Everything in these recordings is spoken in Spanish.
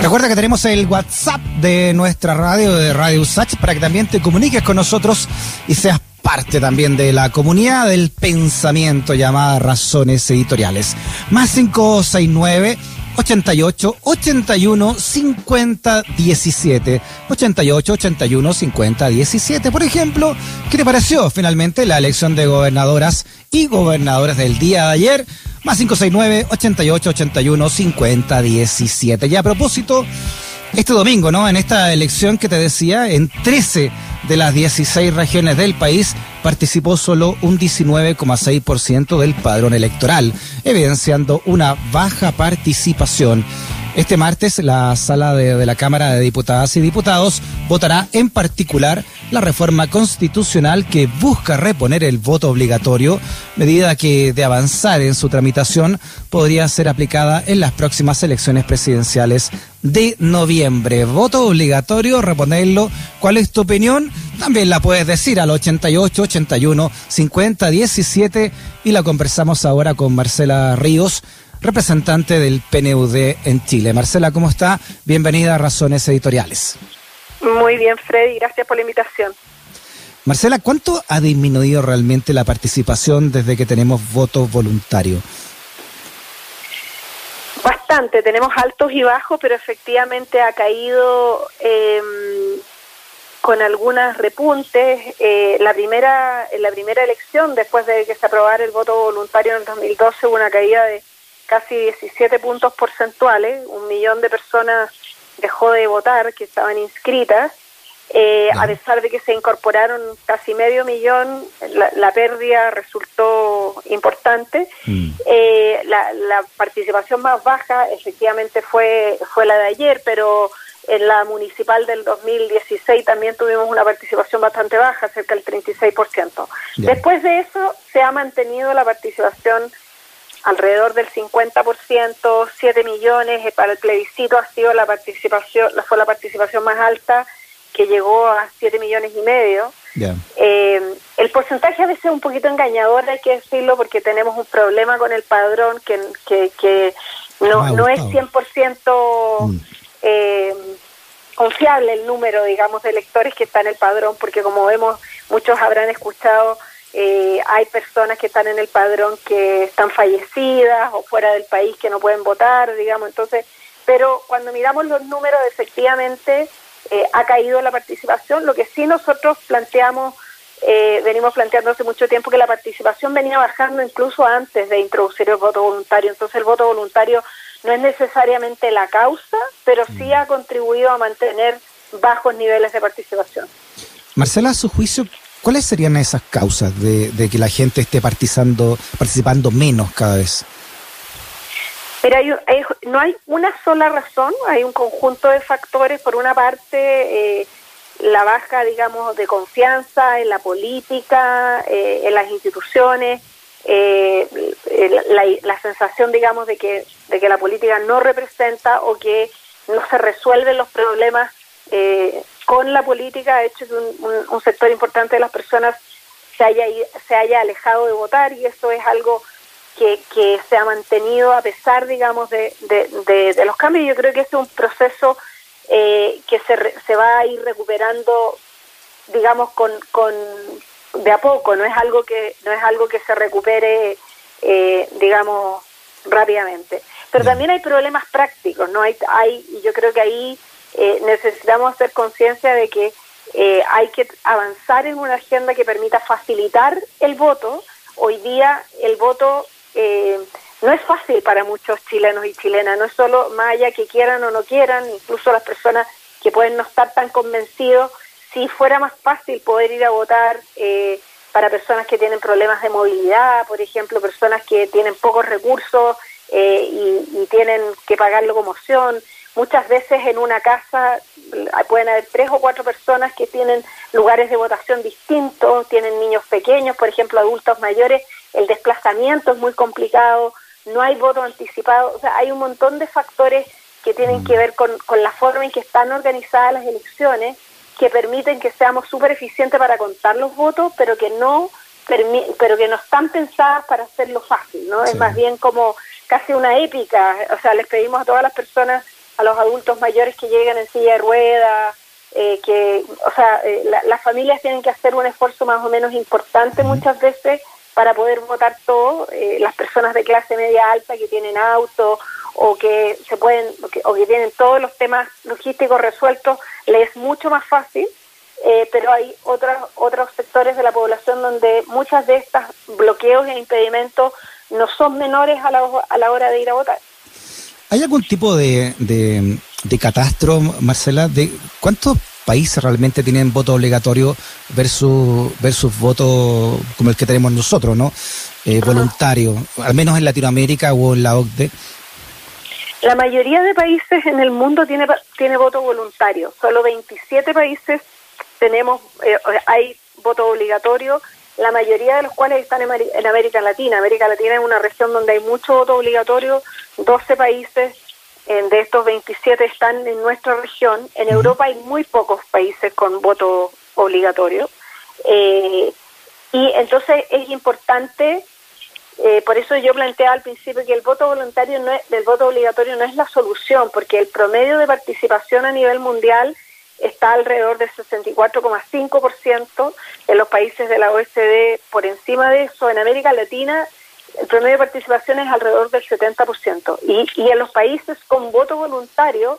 Recuerda que tenemos el WhatsApp de nuestra radio, de Radio Usach, para que también te comuniques con nosotros y seas parte también de la comunidad del pensamiento llamada Razones Editoriales. Más 569 88 81 50 17. 88 81 50 17. Por ejemplo, ¿qué te pareció finalmente la elección de gobernadoras y gobernadores del día de ayer? Más 569 88 81 50 17. Y a propósito, este domingo, ¿no? En esta elección que te decía, en 13 de las 16 regiones del país participó solo un 19,6% del padrón electoral, evidenciando una baja participación. Este martes la sala de, la Cámara de Diputadas y Diputados votará en particular la reforma constitucional que busca reponer el voto obligatorio, medida que de avanzar en su tramitación podría ser aplicada en las próximas elecciones presidenciales de noviembre. Voto obligatorio, reponerlo. ¿Cuál es tu opinión? También la puedes decir al 88 81 50 17 y la conversamos ahora con Marcela Ríos representante del PNUD en Chile. Marcela, ¿cómo está? Bienvenida a Razones Editoriales. Muy bien, Freddy, gracias por la invitación. Marcela, ¿cuánto ha disminuido realmente la participación desde que tenemos votos voluntarios? Bastante, tenemos altos y bajos, pero efectivamente ha caído em, con algunas repuntes. Eh, la primera, en la primera elección, después de que se aprobara el voto voluntario en el 2012, hubo una caída de casi 17 puntos porcentuales, un millón de personas dejó de votar que estaban inscritas, eh, a pesar de que se incorporaron casi medio millón, la, pérdida resultó importante. Mm. Eh, la, la, participación más baja efectivamente fue, fue la de ayer, pero en la municipal del 2016 también tuvimos una participación bastante baja, cerca del 36%. Después de eso se ha mantenido la participación alrededor del 50%, 7 millones, eh, para el plebiscito ha sido la participación, fue la participación más alta, que llegó a 7 millones y medio. Eh, el porcentaje a veces es un poquito engañador, hay que decirlo, porque tenemos un problema con el padrón que, que, que no, no es 100% mm. eh, confiable el número, digamos, de electores que está en el padrón, porque como vemos, muchos habrán escuchado eh, hay personas que están en el padrón que están fallecidas o fuera del país que no pueden votar, digamos, entonces, pero cuando miramos los números, efectivamente eh, ha caído la participación, lo que sí nosotros planteamos, eh, venimos planteando hace mucho tiempo que la participación venía bajando incluso antes de introducir el voto voluntario, entonces el voto voluntario no es necesariamente la causa, pero sí mm. ha contribuido a mantener bajos niveles de participación. Marcela, a su juicio, ¿Cuáles serían esas causas de, que la gente esté participando, participando menos cada vez? Mira, no hay una sola razón, hay un conjunto de factores. Por una parte, eh, la baja, digamos, de confianza en la política, eh, en las instituciones, eh, la, la, sensación, digamos, de que, de que la política no representa o que no se resuelven los problemas eh, con la política ha hecho que un, sector importante de las personas se haya, se haya alejado de votar y eso es algo que, que se ha mantenido a pesar, digamos, de, de, los cambios. Yo creo que este es un proceso eh, que se, se va a ir recuperando, digamos, con, con de a poco. No es algo que no es algo que se recupere, eh, digamos, rápidamente. Pero también hay problemas prácticos, no hay, hay y yo creo que ahí eh, necesitamos hacer conciencia de que eh, hay que avanzar en una agenda que permita facilitar el voto. Hoy día el voto eh, no es fácil para muchos chilenos y chilenas, no es solo más allá que quieran o no quieran, incluso las personas que pueden no estar tan convencidos, si fuera más fácil poder ir a votar para personas que tienen problemas de movilidad, por ejemplo, personas que tienen pocos recursos y, y tienen que pagar locomoción, Muchas veces en una casa pueden haber tres o cuatro personas que tienen lugares de votación distintos, tienen niños pequeños, por ejemplo, adultos mayores, el desplazamiento es muy complicado, no hay voto anticipado, o sea, hay un montón de factores que tienen que ver con, la forma en que están organizadas las elecciones, que permiten que seamos súper eficientes para contar los votos, pero que no pero que no están pensadas para hacerlo fácil, ¿no? Es más bien como casi una épica, o sea, les pedimos a todas las personas a los adultos mayores que llegan en silla de ruedas, eh, que, o sea, eh, las familias tienen que hacer un esfuerzo más o menos importante muchas veces para poder votar todo. Eh, las personas de clase media alta que tienen auto o que se pueden o que, tienen todos los temas logísticos resueltos, les es mucho más fácil. pero hay otros otros sectores de la población donde muchas de estas bloqueos e impedimentos no son menores a la, a la hora de ir a votar. ¿Hay algún tipo de, de, catastro, Marcela, de cuántos países realmente tienen voto obligatorio versus, versus voto como el que tenemos nosotros, ¿no? Eh, voluntario, al menos en Latinoamérica o en la OCDE. La mayoría de países en el mundo tiene, tiene voto voluntario. Solo 27 países tenemos, eh, hay voto obligatorio la mayoría de los cuales están en, América Latina. América Latina es una región donde hay mucho voto obligatorio, 12 países de estos 27 están en nuestra región. En Europa hay muy pocos países con voto obligatorio. Eh, y entonces es importante, eh, por eso yo planteaba al principio que el voto voluntario no es, el voto obligatorio no es la solución, porque el promedio de participación a nivel mundial está alrededor del 64,5% en los países de la OECD por encima de eso. En América Latina el promedio de participación es alrededor del 70%. Y, y en los países con voto voluntario,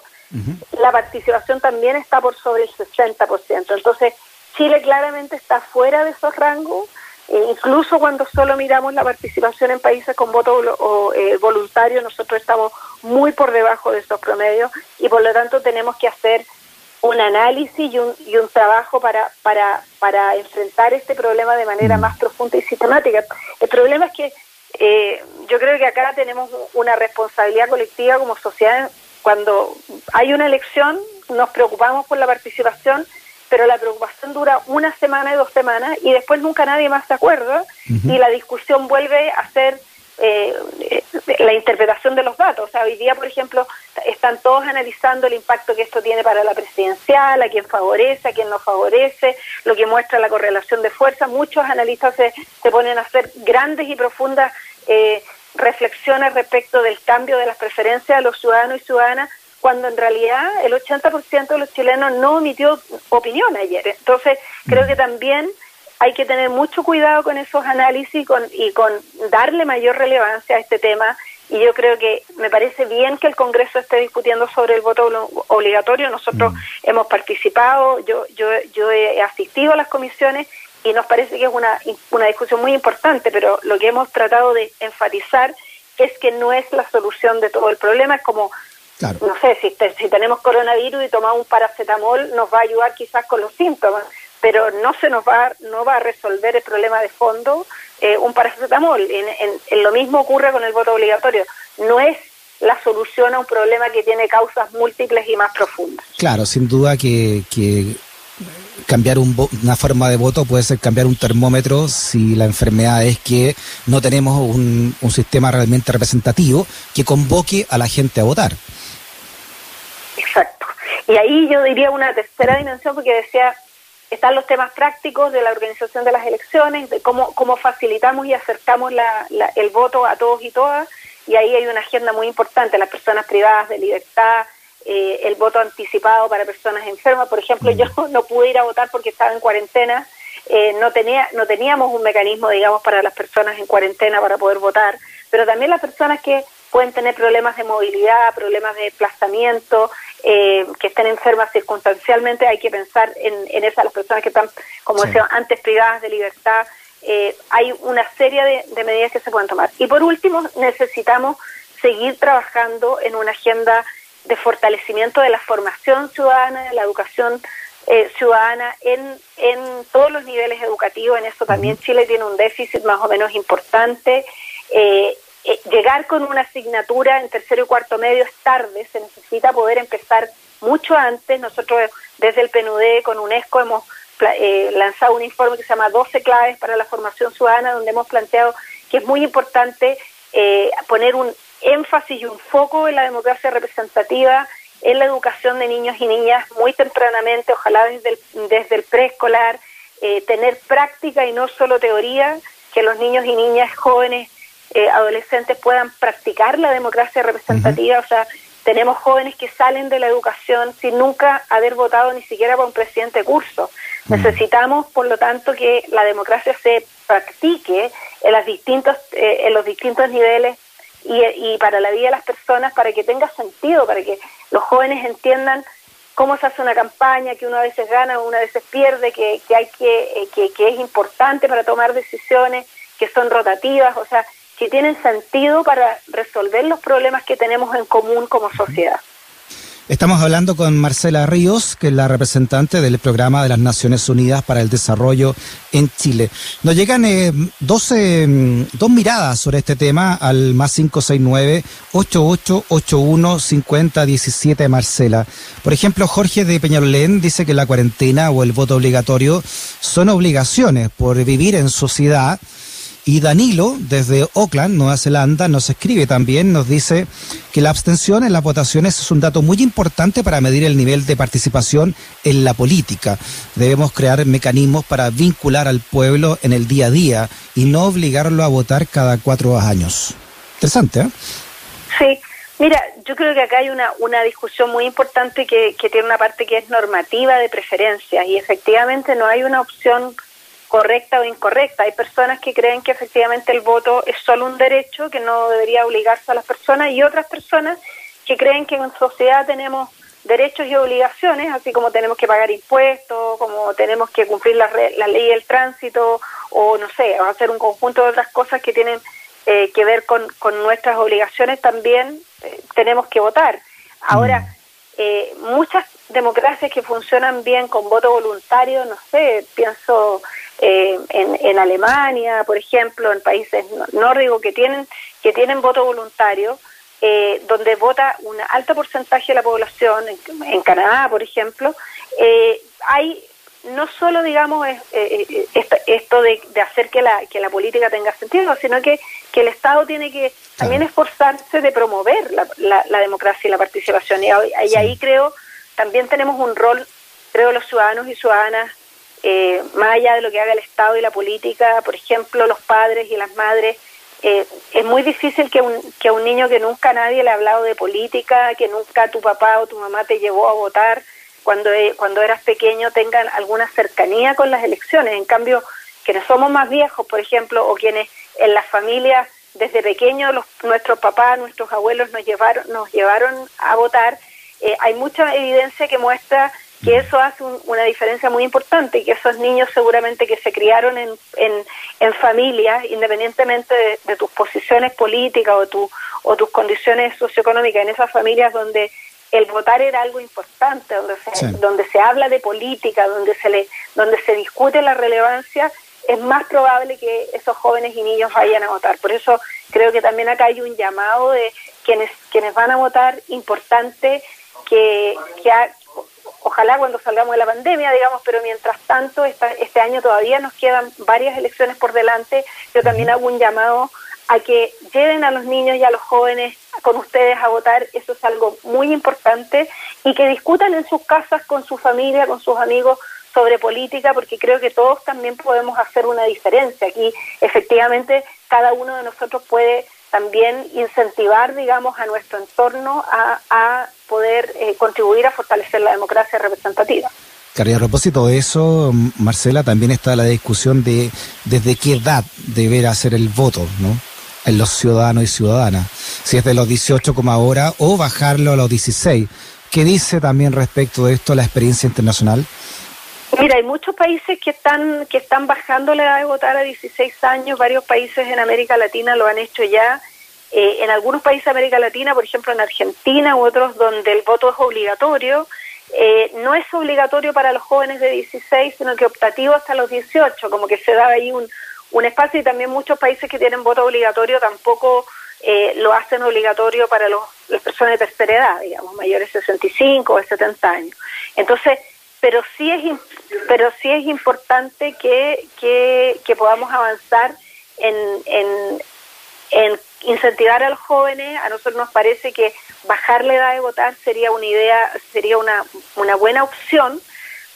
la participación también está por sobre el 60%. Entonces, Chile claramente está fuera de esos rangos, e incluso cuando solo miramos la participación en países con voto eh, voluntario, nosotros estamos muy por debajo de esos promedios y por lo tanto tenemos que hacer un análisis y un, y un trabajo para, para, para enfrentar este problema de manera mm. más profunda y sistemática. El problema es que eh, yo creo que acá tenemos una responsabilidad colectiva como sociedad. Cuando hay una elección, nos preocupamos por la participación, pero la preocupación dura una semana y dos semanas y después nunca nadie más se acuerda y la discusión vuelve a ser eh, la interpretación de los datos. O sea, hoy día, por ejemplo, están todos analizando el impacto que esto tiene para la presidencial, a quién favorece, a quién no favorece, lo que muestra la correlación de fuerza. Muchos analistas se, se ponen a hacer grandes y profundas eh, reflexiones respecto del cambio de las preferencias de los ciudadanos y ciudadanas, cuando en realidad el 80% de los chilenos no emitió opinión ayer. Entonces, creo que también hay que tener mucho cuidado con esos análisis con, y con darle mayor relevancia a este tema. Y yo creo que me parece bien que el Congreso esté discutiendo sobre el voto obligatorio. Nosotros mm. hemos participado, yo, yo, yo he asistido a las comisiones y nos parece que es una, una discusión muy importante, pero lo que hemos tratado de enfatizar es que no es la solución de todo el problema. Es como, no sé, si, si tenemos coronavirus y tomamos un paracetamol, nos va a ayudar quizás con los síntomas pero no se nos va, no va a resolver el problema de fondo eh, un paracetamol. En, en, lo mismo ocurre con el voto obligatorio. No es la solución a un problema que tiene causas múltiples y más profundas. Claro, sin duda que, que cambiar una forma de voto puede ser cambiar un termómetro si la enfermedad es que no tenemos un, un sistema realmente representativo que convoque a la gente a votar. Exacto. Y ahí yo diría una tercera dimensión porque decía están los temas prácticos de la organización de las elecciones, de cómo, cómo facilitamos y acercamos la, el voto a todos y todas, y ahí hay una agenda muy importante, las personas privadas de libertad, eh, el voto anticipado para personas enfermas. Por ejemplo, yo no pude ir a votar porque estaba en cuarentena, eh, no, tenía, no teníamos un mecanismo, digamos, para las personas en cuarentena para poder votar, pero también las personas que pueden tener problemas de movilidad, problemas de desplazamiento, eh, que estén enfermas circunstancialmente, hay que pensar en, en esas las personas que están, como decía antes, privadas de libertad. Eh, hay una serie de, medidas que se pueden tomar. Y por último, necesitamos seguir trabajando en una agenda de fortalecimiento de la formación ciudadana, de la educación eh, ciudadana en, en todos los niveles educativos. En eso también Chile tiene un déficit más o menos importante. Eh, eh, llegar con una asignatura en tercero y cuarto medio es tarde, se necesita poder empezar mucho antes. Nosotros desde el PNUD con UNESCO hemos eh, lanzado un informe que se llama 12 claves para la formación ciudadana, donde hemos planteado que es muy importante eh, poner un énfasis y un foco en la democracia representativa, en la educación de niños y niñas muy tempranamente, ojalá desde el, desde el preescolar, tener práctica y no solo teoría, que los niños y niñas jóvenes eh, adolescentes puedan practicar la democracia representativa, o sea, tenemos jóvenes que salen de la educación sin nunca haber votado ni siquiera por un presidente de curso. Mm. Necesitamos, por lo tanto, que la democracia se practique en, las distintos, eh, en los distintos niveles y, y para la vida de las personas, para que tenga sentido, para que los jóvenes entiendan cómo se hace una campaña, que uno a veces gana, uno a veces pierde, que, que hay que, eh, que, es importante para tomar decisiones, que son rotativas, o sea, que tienen sentido para resolver los problemas que tenemos en común como sociedad. Estamos hablando con Marcela Ríos, que es la representante del programa de las Naciones Unidas para el Desarrollo en Chile. Nos llegan eh, dos miradas sobre este tema al más 569-8881-5017, Marcela. Por ejemplo, Jorge de Peñalolén dice que la cuarentena o el voto obligatorio son obligaciones por vivir en sociedad y Danilo, desde Auckland, Nueva Zelanda, nos escribe también, nos dice que la abstención en las votaciones es un dato muy importante para medir el nivel de participación en la política. Debemos crear mecanismos para vincular al pueblo en el día a día y no obligarlo a votar cada cuatro años. Interesante, ¿eh? Sí. Mira, yo creo que acá hay una, una discusión muy importante que, que tiene una parte que es normativa de preferencias y efectivamente no hay una opción correcta o incorrecta. Hay personas que creen que efectivamente el voto es solo un derecho, que no debería obligarse a las personas, y otras personas que creen que en sociedad tenemos derechos y obligaciones, así como tenemos que pagar impuestos, como tenemos que cumplir la, la ley del tránsito, o no sé, hacer un conjunto de otras cosas que tienen eh, que ver con, nuestras obligaciones, también eh, tenemos que votar. Ahora, mm. Eh, muchas democracias que funcionan bien con voto voluntario, no sé, pienso eh, en, en, Alemania, por ejemplo, en países nórdicos que tienen que tienen voto voluntario, eh, donde vota un alto porcentaje de la población, en, Canadá, por ejemplo, eh, hay no solo, digamos, esto de, hacer que la, que la política tenga sentido, sino que, que el Estado tiene que también esforzarse de promover la, la, democracia y la participación. Y, y ahí creo, también tenemos un rol, creo, los ciudadanos y ciudadanas eh, más allá de lo que haga el Estado y la política, por ejemplo, los padres y las madres, eh, es muy difícil que, un, que a un niño que nunca nadie le ha hablado de política, que nunca tu papá o tu mamá te llevó a votar cuando, eh, cuando eras pequeño, tengan alguna cercanía con las elecciones. En cambio, quienes somos más viejos, por ejemplo, o quienes en las familias desde pequeños los, nuestros papás, nuestros abuelos nos llevaron, nos llevaron a votar, hay mucha evidencia que muestra que eso hace una diferencia muy importante y que esos niños seguramente que se criaron en, en, en familias, independientemente de, tus posiciones políticas o, tu, o tus condiciones socioeconómicas, en esas familias donde el votar era algo importante, donde se, donde se habla de política, donde se, le, donde se discute la relevancia, es más probable que esos jóvenes y niños vayan a votar. Por eso creo que también acá hay un llamado de quienes, quienes van a votar importante que, que, ojalá cuando salgamos de la pandemia, digamos, pero mientras tanto, este año todavía nos quedan varias elecciones por delante. Yo también hago un llamado a que lleven a los niños y a los jóvenes con ustedes a votar, eso es algo muy importante, y que discutan en sus casas con su familia, con sus amigos sobre política, porque creo que todos también podemos hacer una diferencia. Aquí efectivamente cada uno de nosotros puede también incentivar, digamos, a nuestro entorno a, poder eh, contribuir a fortalecer la democracia representativa. Claro, y a propósito de eso, Marcela, también está la discusión de desde qué edad deberá hacer el voto, ¿no? En los ciudadanos y ciudadanas. Si es de los 18 como ahora o bajarlo a los 16. ¿Qué dice también respecto de esto la experiencia internacional? Mira, hay muchos países que están que están bajando la edad de votar a 16 años. Varios países en América Latina lo han hecho ya. Eh, en algunos países de América Latina, por ejemplo en Argentina u otros donde el voto es obligatorio, eh, no es obligatorio para los jóvenes de 16, sino que optativo hasta los 18, como que se da ahí un, un espacio y también muchos países que tienen voto obligatorio tampoco eh, lo hacen obligatorio para los, las personas de tercera edad, digamos, mayores de 65 o de 70 años. Entonces, pero sí es pero sí es importante que, que, podamos avanzar en, en, en, incentivar a los jóvenes a nosotros nos parece que bajar la edad de votar sería una idea sería una, una buena opción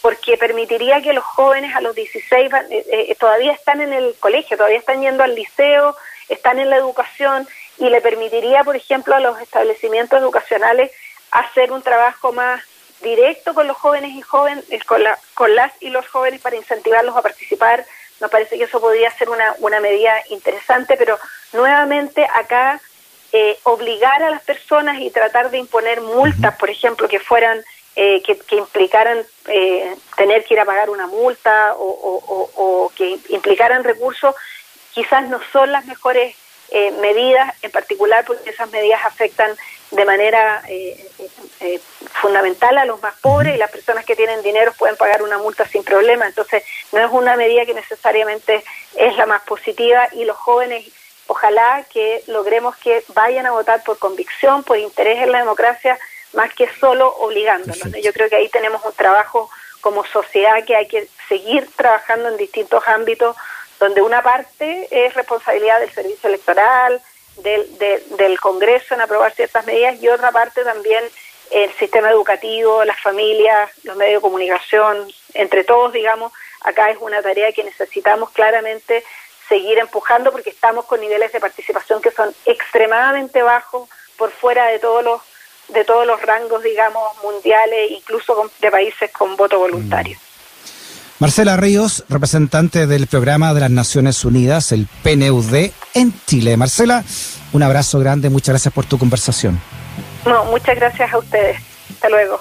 porque permitiría que los jóvenes a los 16 eh, eh, todavía están en el colegio todavía están yendo al liceo están en la educación y le permitiría por ejemplo a los establecimientos educacionales hacer un trabajo más directo con los jóvenes y jóvenes, eh, con, la, con las y los jóvenes para incentivarlos a participar. Nos parece que eso podría ser una, una medida interesante, pero nuevamente acá eh, obligar a las personas y tratar de imponer multas, por ejemplo, que fueran eh, que, implicaran eh, tener que ir a pagar una multa o, que implicaran recursos, quizás no son las mejores eh, medidas, en particular porque esas medidas afectan de manera fundamental a los más pobres y las personas que tienen dinero pueden pagar una multa sin problema. Entonces, no es una medida que necesariamente es la más positiva y los jóvenes ojalá que logremos que vayan a votar por convicción, por interés en la democracia, más que solo obligándonos. Yo creo que ahí tenemos un trabajo como sociedad que hay que seguir trabajando en distintos ámbitos, donde una parte es responsabilidad del servicio electoral, del, del Congreso en aprobar ciertas medidas y otra parte también el sistema educativo, las familias, los medios de comunicación, entre todos, digamos, acá es una tarea que necesitamos claramente seguir empujando porque estamos con niveles de participación que son extremadamente bajos por fuera de todos los de todos los rangos, digamos, mundiales, incluso de países con voto voluntario. Mm. Marcela Ríos, representante del programa de las Naciones Unidas, el PNUD, en Chile. Marcela, un abrazo grande, muchas gracias por tu conversación. No, muchas gracias a ustedes. Hasta luego.